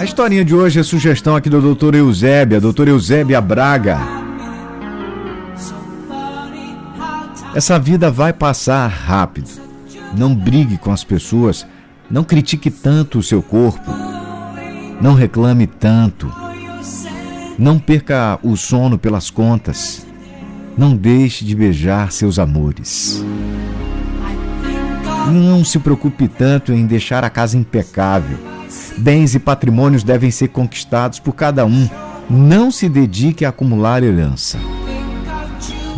A historinha de hoje é sugestão aqui do Dr. Eusébia, Dr. Eusébia Braga. Essa vida vai passar rápido. Não brigue com as pessoas, não critique tanto o seu corpo, não reclame tanto, não perca o sono pelas contas, não deixe de beijar seus amores. Não se preocupe tanto em deixar a casa impecável. Bens e patrimônios devem ser conquistados por cada um. Não se dedique a acumular herança.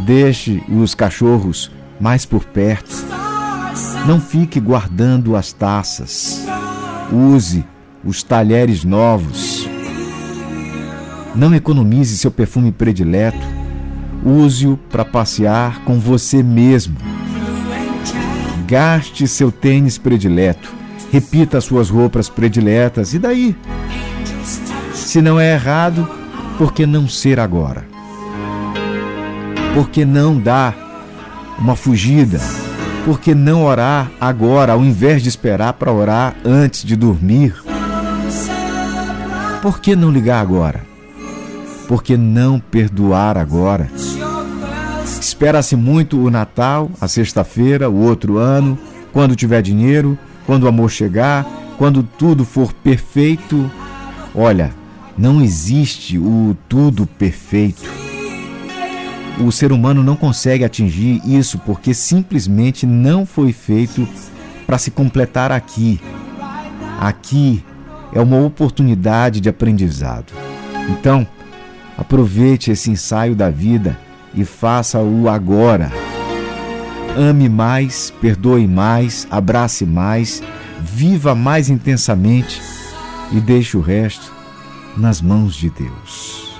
Deixe os cachorros mais por perto. Não fique guardando as taças. Use os talheres novos. Não economize seu perfume predileto. Use-o para passear com você mesmo. Gaste seu tênis predileto. Repita suas roupas prediletas. E daí? Se não é errado, por que não ser agora? Por que não dar uma fugida? Por que não orar agora, ao invés de esperar para orar antes de dormir? Por que não ligar agora? Por que não perdoar agora? Espera-se muito o Natal, a sexta-feira, o outro ano, quando tiver dinheiro, quando o amor chegar, quando tudo for perfeito. Olha, não existe o tudo perfeito. O ser humano não consegue atingir isso porque simplesmente não foi feito para se completar aqui. Aqui é uma oportunidade de aprendizado. Então, aproveite esse ensaio da vida e faça-o agora. Ame mais, perdoe mais, abrace mais, viva mais intensamente e deixe o resto nas mãos de Deus.